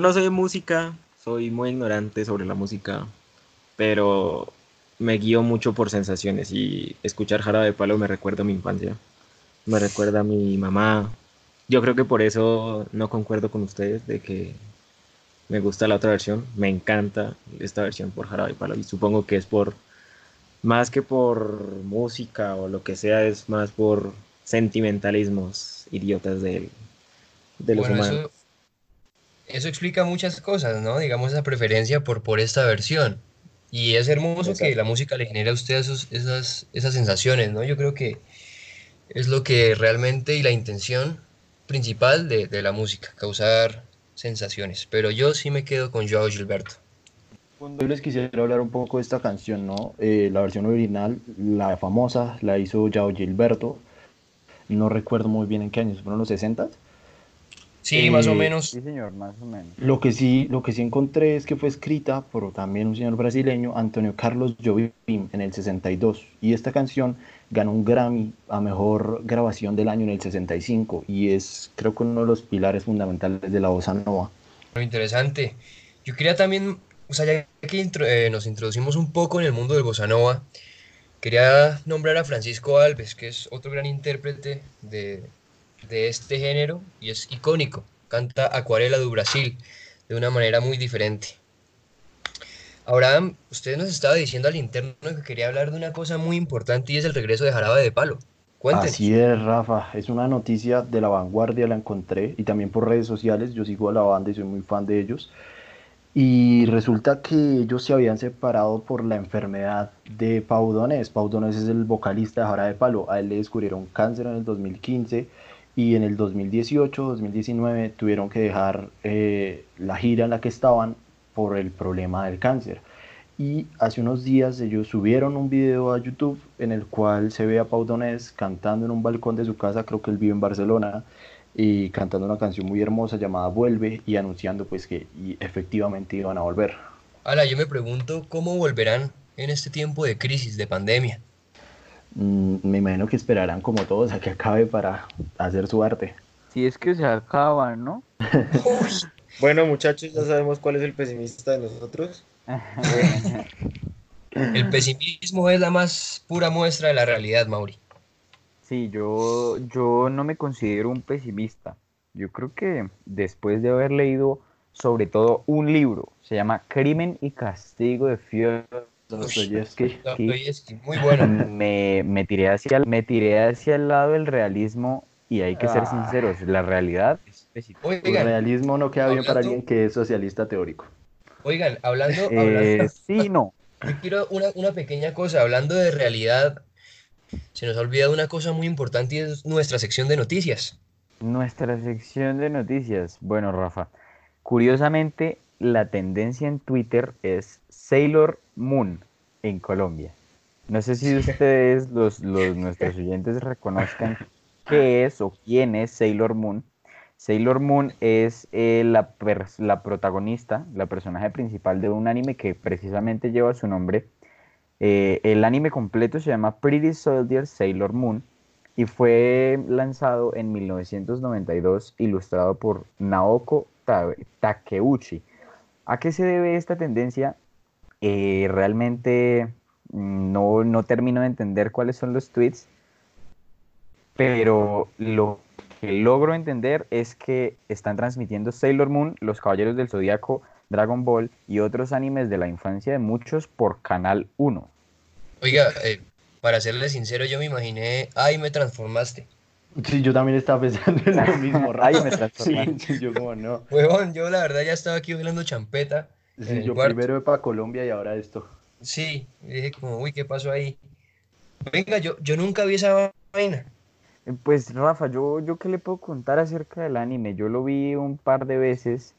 no soy de música, soy muy ignorante sobre la música, pero me guío mucho por sensaciones y escuchar Jarabe de Palo me recuerda a mi infancia, me recuerda a mi mamá. Yo creo que por eso no concuerdo con ustedes de que me gusta la otra versión, me encanta esta versión por Jarabe de Palo y supongo que es por más que por música o lo que sea, es más por sentimentalismos idiotas de, de los Bueno, humanos. eso, eso explica muchas cosas, ¿no? Digamos esa preferencia por, por esta versión. Y es hermoso que Exacto. la música le genere a usted esos- esas, esas sensaciones, ¿no? Yo creo que es lo que realmente y la intención principal de, de la música, causar sensaciones. Pero yo sí me quedo con Joao Gilberto. Yo les quisiera hablar un poco de esta canción, ¿no? Eh, la versión original, la famosa, la hizo Yao Gilberto. No recuerdo muy bien en qué años, fueron los 60 Sí, más o Eh, menos. Sí, señor, más o menos. Lo que sí, lo que sí encontré es que fue escrita por también un señor brasileño, Antonio Carlos Jobim, en el 62. Y esta canción ganó un Grammy a mejor grabación del año en el 65. Y es, creo que uno de los pilares fundamentales de la bossa nova. Lo interesante. Yo quería también, o sea, ya que intro- eh, nos introducimos un poco en el mundo del bossa nova, quería nombrar a Francisco Alves, que es otro gran intérprete de, de este género y es icónico. Canta Acuarela do Brasil de una manera muy diferente. Abraham, usted nos estaba diciendo al interno que quería hablar de una cosa muy importante y es el regreso de Jarabe de Palo. Cuéntenos. Así es, Rafa. Es una noticia de la vanguardia, la encontré y también por redes sociales. Yo sigo a la banda y soy muy fan de ellos. Y resulta que ellos se habían separado por la enfermedad de Pau Donés. Pau Donés es el vocalista de Jara de Palo. A él le descubrieron cáncer en el 2015 y en el 2018, 2019 tuvieron que dejar eh, la gira en la que estaban por el problema del cáncer. Y hace unos días ellos subieron un video a YouTube en el cual se ve a Pau Donés cantando en un balcón de su casa, creo que él vive en Barcelona, y cantando una canción muy hermosa llamada Vuelve y anunciando pues que efectivamente iban a volver. Ala, yo me pregunto cómo volverán en este tiempo de crisis, de pandemia. Mm, me imagino que esperarán como todos a que acabe para hacer su arte. Si es que se acaba, ¿no? Bueno, muchachos, ya sabemos cuál es el pesimista de nosotros. El pesimismo es la más pura muestra de la realidad, Mauri. Sí, yo, yo no me considero un pesimista. Yo creo que después de haber leído sobre todo un libro, se llama Crimen y Castigo de Fyodor Dostoyevsky. Dostoyevsky, muy bueno. me, me tiré hacia, me tiré hacia el lado del realismo y hay que ser Ah. sinceros, la realidad es pesimista. El Oigan, realismo no queda bien para alguien que es socialista teórico. oigan, hablando, Eh, hablando- sí, no. yo quiero una, una pequeña cosa, hablando de realidad, se nos ha olvidado una cosa muy importante y es nuestra sección de noticias. Nuestra sección de noticias. Bueno, Rafa, curiosamente la tendencia en Twitter es Sailor Moon en Colombia. No sé si ustedes, los, los- nuestros oyentes, reconozcan qué es o quién es Sailor Moon. Sailor Moon es eh, la, la protagonista, la personaje principal de un anime que precisamente lleva su nombre. Eh, el anime completo se llama Pretty Soldier Sailor Moon y fue lanzado en 1992, ilustrado por Naoko Ta- Takeuchi. ¿A qué se debe esta tendencia? Eh, realmente mm, no, no termino de entender cuáles son los tweets, pero lo que logro entender es que están transmitiendo Sailor Moon, Los Caballeros del Zodíaco, Dragon Ball y otros animes de la infancia de muchos por Canal 1. Oiga, eh, para serle sincero, yo me imaginé, ay, me transformaste. Sí, yo también estaba pensando en lo mismo. Ay, me Sí, transformaste. sí, yo como no. Huevón, yo la verdad ya estaba aquí bailando champeta. Sí, yo cuarto. primero para Colombia y ahora esto. Sí, y dije como, uy, ¿qué pasó ahí? Venga, yo, yo nunca vi esa vaina. Eh, Pues Rafa, yo, yo qué le puedo contar acerca del anime. Yo lo vi un par de veces.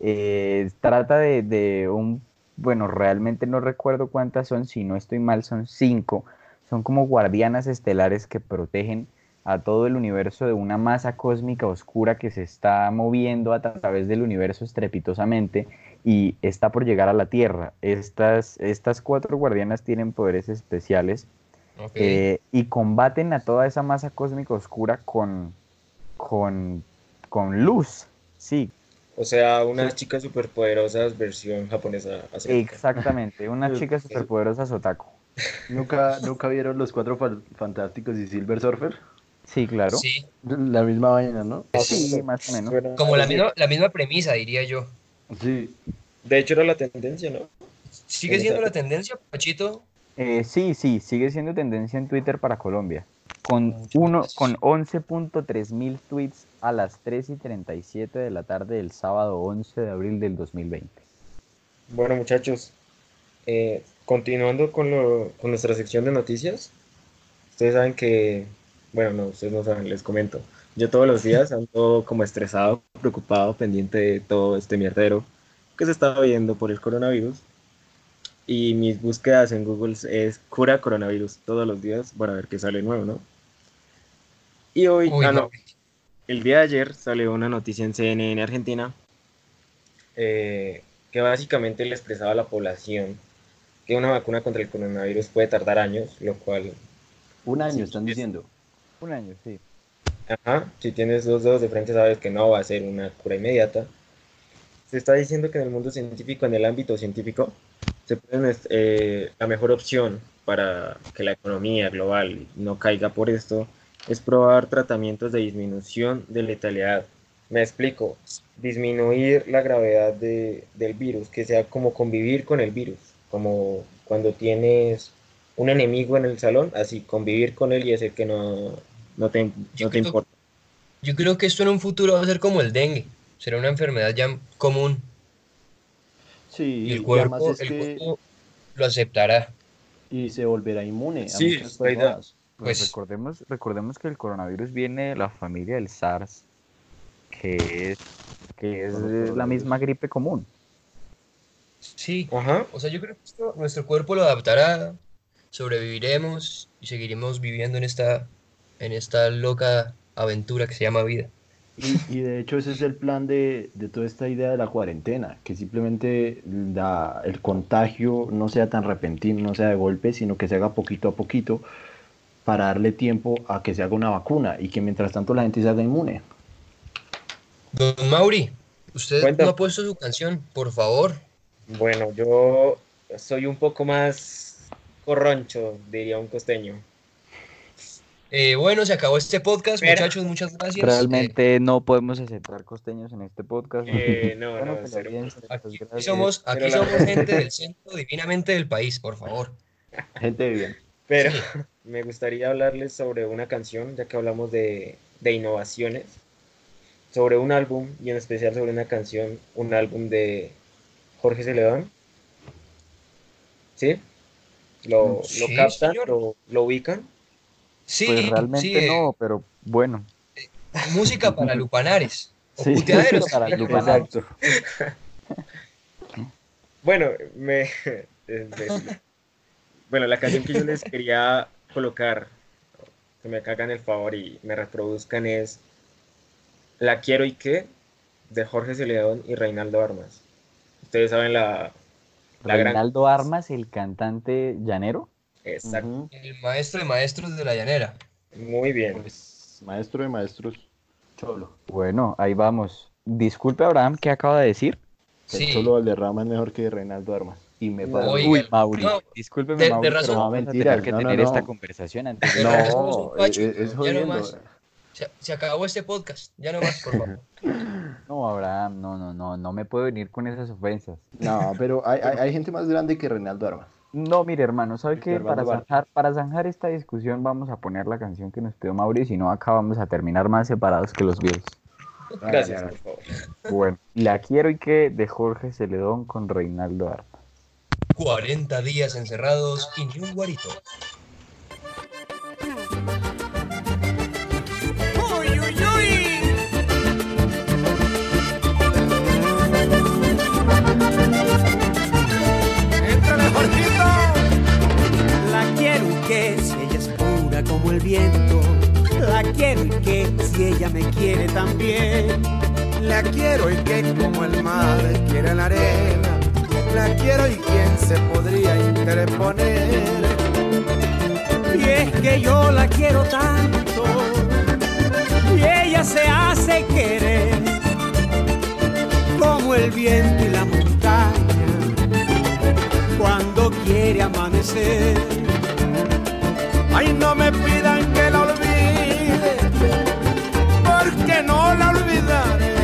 Eh, trata de, de un, bueno, realmente no recuerdo cuántas son, si no estoy mal, son cinco. Son como guardianas estelares que protegen a todo el universo de una masa cósmica oscura que se está moviendo a través del universo estrepitosamente y está por llegar a la Tierra. Estas, estas cuatro guardianas tienen poderes especiales eh, y combaten a toda esa masa cósmica oscura con, con, con luz, sí. O sea, unas chicas superpoderosas versión japonesa. asiática. Exactamente, una chica superpoderosa Sotaku. ¿Nunca, ¿Nunca vieron los cuatro Fan- fantásticos y Silver Surfer? Sí, claro. Sí, La misma vaina, ¿no? Sí, más o menos. Como la misma, la misma premisa, diría yo. Sí. De hecho, era la tendencia, ¿no? ¿Sigue siendo la tendencia, Pachito? Eh, sí, sí, sigue siendo tendencia en Twitter para Colombia. Con, Muchas uno, con 11.3 mil tweets a las 3 y 37 de la tarde del sábado 11 de abril del 2020. Bueno, muchachos, eh, continuando con, lo- con nuestra sección de noticias, ustedes saben que, bueno, no, ustedes no saben, les comento. Yo todos los días ando como estresado, preocupado, pendiente de todo este mierdero que se está viendo por el coronavirus. Y mis búsquedas en Google es cura coronavirus todos los días para ver qué sale nuevo, ¿no? Y hoy, Uy, ah, no. no, el día de ayer salió una noticia en CNN Argentina eh, que básicamente le expresaba a la población que una vacuna contra el coronavirus puede tardar años, lo cual, Un año están diciendo. Un año, sí. ajá, si tienes dos dedos de frente sabes que no va a ser una cura inmediata. Se está diciendo que en el mundo científico, en el ámbito científico, se puede, eh, la mejor opción para que la economía global no caiga por esto es probar tratamientos de disminución de letalidad. Me explico, disminuir la gravedad de- del virus, que sea como convivir con el virus, como cuando tienes un enemigo en el salón, así convivir con él y hacer que no, no te, no te importa. Yo creo que esto en un futuro va a ser como el dengue. Será una enfermedad ya común Sí, y el cuerpo, el que cuerpo lo aceptará. y se volverá inmune a Sí, muchas personas. Pues Pues- recordemos, recordemos que el coronavirus viene de la familia del SARS, que es, que es la misma gripe común. Sí, Ajá. o sea, yo creo que esto, nuestro cuerpo lo adaptará, sobreviviremos y seguiremos viviendo en esta, en esta loca aventura que se llama vida. Y, y de hecho ese es el plan de, de toda esta idea de la cuarentena, que simplemente la- el contagio no sea tan repentino, no sea de golpe, sino que se haga poquito a poquito para darle tiempo a que se haga una vacuna y que mientras tanto la gente se haga inmune. Don Mauri, usted Cuenta. no ha puesto su canción, por favor. Bueno, yo soy un poco más corroncho, diría un costeño. Eh, bueno, se acabó este podcast, Pero- muchachos, muchas gracias. Realmente no podemos aceptar costeños en este podcast. Eh, no, Bueno, no, pues, bien, aquí, aquí gracias. somos, aquí Pero la- somos gente del centro divinamente del país, por favor. Gente de bien. Pero Sí. me gustaría hablarles sobre una canción, ya que hablamos de, de innovaciones, sobre un álbum y en especial sobre una canción, un álbum de Jorge Celedón. ¿Sí? ¿Lo, captan? ¿Lo, lo ubican? Sí, Pues realmente sí, eh, no, pero bueno. música para lupanares. O Sí, puteaderos. para lupanares. Exacto. Bueno, me... bueno, la canción que yo les quería colocar, que me cagan el favor y me reproduzcan es La quiero y qué, de Jorge Celedón y Reinaldo Armas. Ustedes saben la... la gran... Reinaldo Armas, el cantante llanero. Exacto. El maestro de maestros de la llanera. Muy bien. Pues, maestro de maestros, Cholo. Bueno, ahí vamos. Disculpe, Abraham, ¿qué acaba de decir? El Sí. Cholo Valderrama es mejor que Reinaldo Armas. Y me parece. Uy, Mauri. no, Discúlpeme, de- de Mauri, razón- pero vamos a tener que no, tener no. esta conversación antes de... De No, es, es ya más. Se, se acabó este podcast. Ya no más, por favor. No, Abraham, no, no, no, no me puedo venir con esas ofensas. No, pero hay, hay, hay gente más grande que Reinaldo Armas. No, mire, hermano, ¿sabe Este qué? Para zanjar, para zanjar esta discusión vamos a poner la canción que nos pidió Mauri, si no acá vamos a terminar más separados que los viejos. Gracias, por favor. Bueno, La quiero y que de Jorge Celedón con Reinaldo Armas. 40 días encerrados y ni un guarito. Viento. La quiero y que si ella me quiere también. La quiero y que como el mar quiere la arena. La quiero y quién se podría interponer. Y es que yo la quiero tanto y ella se hace querer. como el viento y la montaña cuando quiere amanecer. Ay, no me pidan que la olvide, porque no la olvidaré.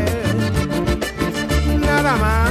Nada más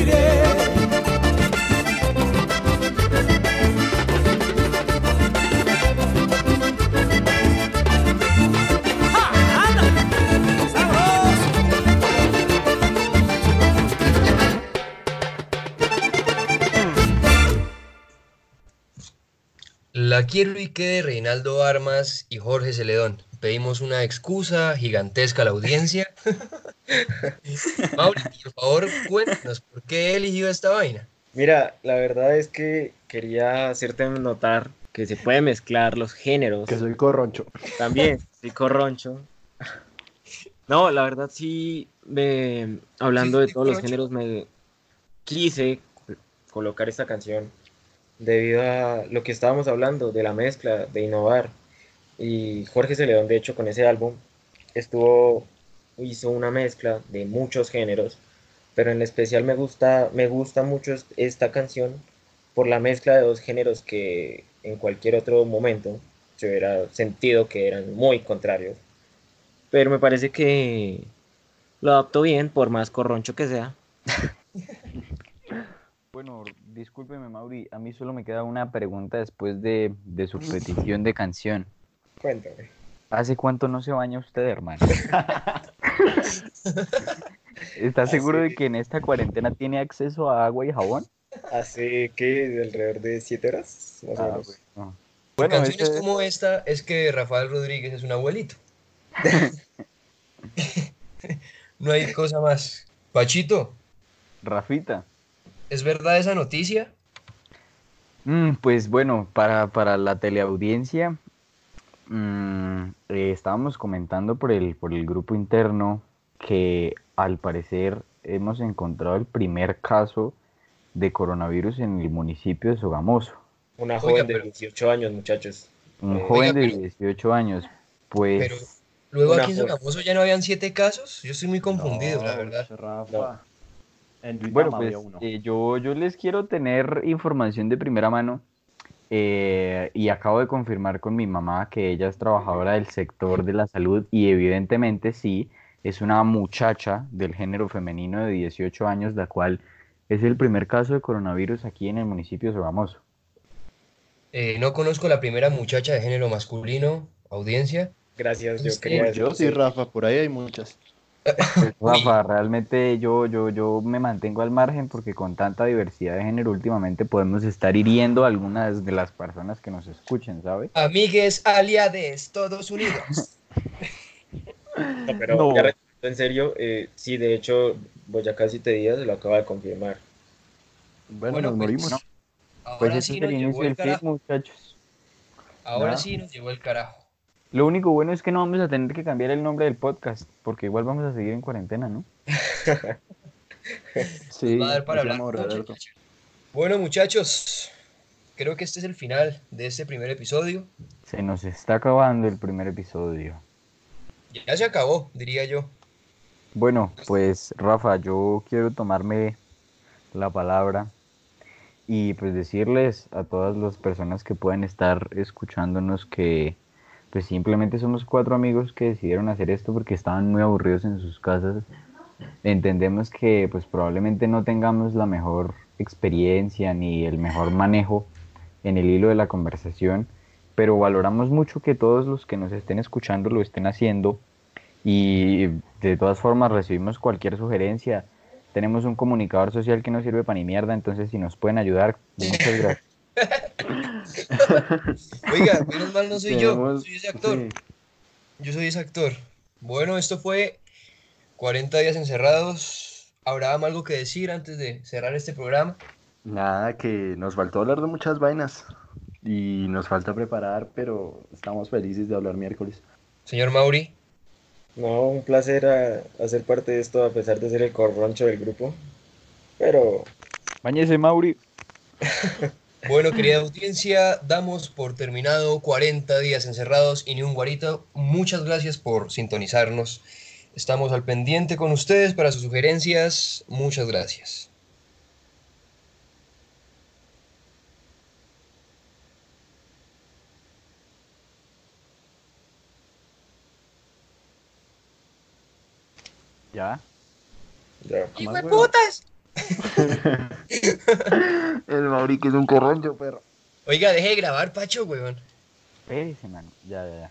moriré. ¡Ah. La quiero y que de Reinaldo Armas y Jorge Celedón. Pedimos una excusa gigantesca a la audiencia. Mauri, por favor, cuéntanos por qué eligió esta vaina. Mira, la verdad es que quería hacerte notar que se puede mezclar los géneros. Que soy corroncho. También, soy corroncho. No, la verdad sí, me, hablando Sí, de todos los géneros, me quise colocar esta canción debido a lo que estábamos hablando, de la mezcla, de innovar. Y Jorge Celedón, de hecho, con ese álbum, estuvo, hizo una mezcla de muchos géneros, pero en especial me gusta, me gusta mucho es- esta canción por la mezcla de dos géneros que en cualquier otro momento se hubiera sentido que eran muy contrarios. Pero me parece que lo adaptó bien, por más corroncho que sea. Bueno, discúlpeme, Mauri, a mí solo me queda una pregunta después de, de su petición de canción. Cuéntame. ¿Hace cuánto no se baña usted, hermano? ¿Está seguro de que en esta cuarentena tiene acceso a agua y jabón? Hace que alrededor de siete horas, más o Ah, menos. bueno. Canciones ese- como esta es que Rafael Rodríguez es un abuelito. no hay cosa más. Pachito, Rafita. ¿es verdad esa noticia? Mm, pues bueno, para, para la teleaudiencia, mm, eh, estábamos comentando por el, por el grupo interno que al parecer hemos encontrado el primer caso de coronavirus en el municipio de Sogamoso. Una Oiga, joven de pero- 18 años, muchachos. Un Eh, joven Oiga, de pero- 18 años, pues Pero luego aquí en. Sogamoso ya no habían siete casos. Yo estoy muy confundido, la verdad. Rafa. No. En Duitama Bueno, pues uno. eh, yo, yo les quiero tener información de primera mano eh, y acabo de confirmar con mi mamá que ella es trabajadora del sector de la salud y evidentemente sí, es una muchacha del género femenino de 18 años, la cual es el primer caso de coronavirus aquí en el municipio de Sogamoso. Eh, no conozco la primera muchacha de género masculino, audiencia. Gracias, yo Sí, quería decir Yo sí, Rafa, por ahí hay muchas. Pues, Rafa, realmente yo, yo, yo me mantengo al margen porque con tanta diversidad de género últimamente podemos estar hiriendo a algunas de las personas que nos escuchen, ¿sabe? Amigues, aliades, todos unidos. No, pero No. ya en serio, eh, sí, de hecho, Boyacá Siete Días lo acaba de confirmar. Bueno, Bueno, nos pues, morimos. no. Ahora Pues ese sí es nos el llegó inicio el del fin, muchachos. Ahora Nada. sí nos llegó el carajo. Lo único bueno es que no vamos a tener que cambiar el nombre del podcast, porque igual vamos a seguir en cuarentena, ¿no? Sí, Va a dar para hablar muchachos. Bueno, muchachos, creo que este es el final de este primer episodio. Se nos está acabando el primer episodio. Ya se acabó, diría yo. Bueno, pues Rafa, yo quiero tomarme la palabra y pues decirles a todas las personas que pueden estar escuchándonos que pues simplemente somos cuatro amigos que decidieron hacer esto porque estaban muy aburridos en sus casas. Entendemos que pues probablemente no tengamos la mejor experiencia ni el mejor manejo en el hilo de la conversación, pero valoramos mucho que todos los que nos estén escuchando lo estén haciendo y de todas formas recibimos cualquier sugerencia. Tenemos un comunicador social que no sirve para ni mierda, entonces si nos pueden ayudar, muchas gracias. Oiga, menos mal no soy yo, soy ese actor. sí. Yo soy ese actor. Bueno, esto fue 40 días encerrados. ¿Abraham algo que decir antes de cerrar este programa? Nada, que nos faltó hablar de muchas vainas y nos falta preparar, pero estamos felices de hablar miércoles. Señor Mauri, No, un placer a- hacer parte de esto a pesar de ser el corroncho del grupo. Pero Báñese, Mauri. bueno, querida audiencia, damos por terminado 40 días encerrados y ni un guarito. Muchas gracias por sintonizarnos. Estamos al pendiente con ustedes para sus sugerencias. Muchas gracias. Ya. ya. Más bueno. El Mauri que es un corroncho, perro. Oiga, deje de grabar, Pacho, weón. Espérese, mano. Ya, ya, ya.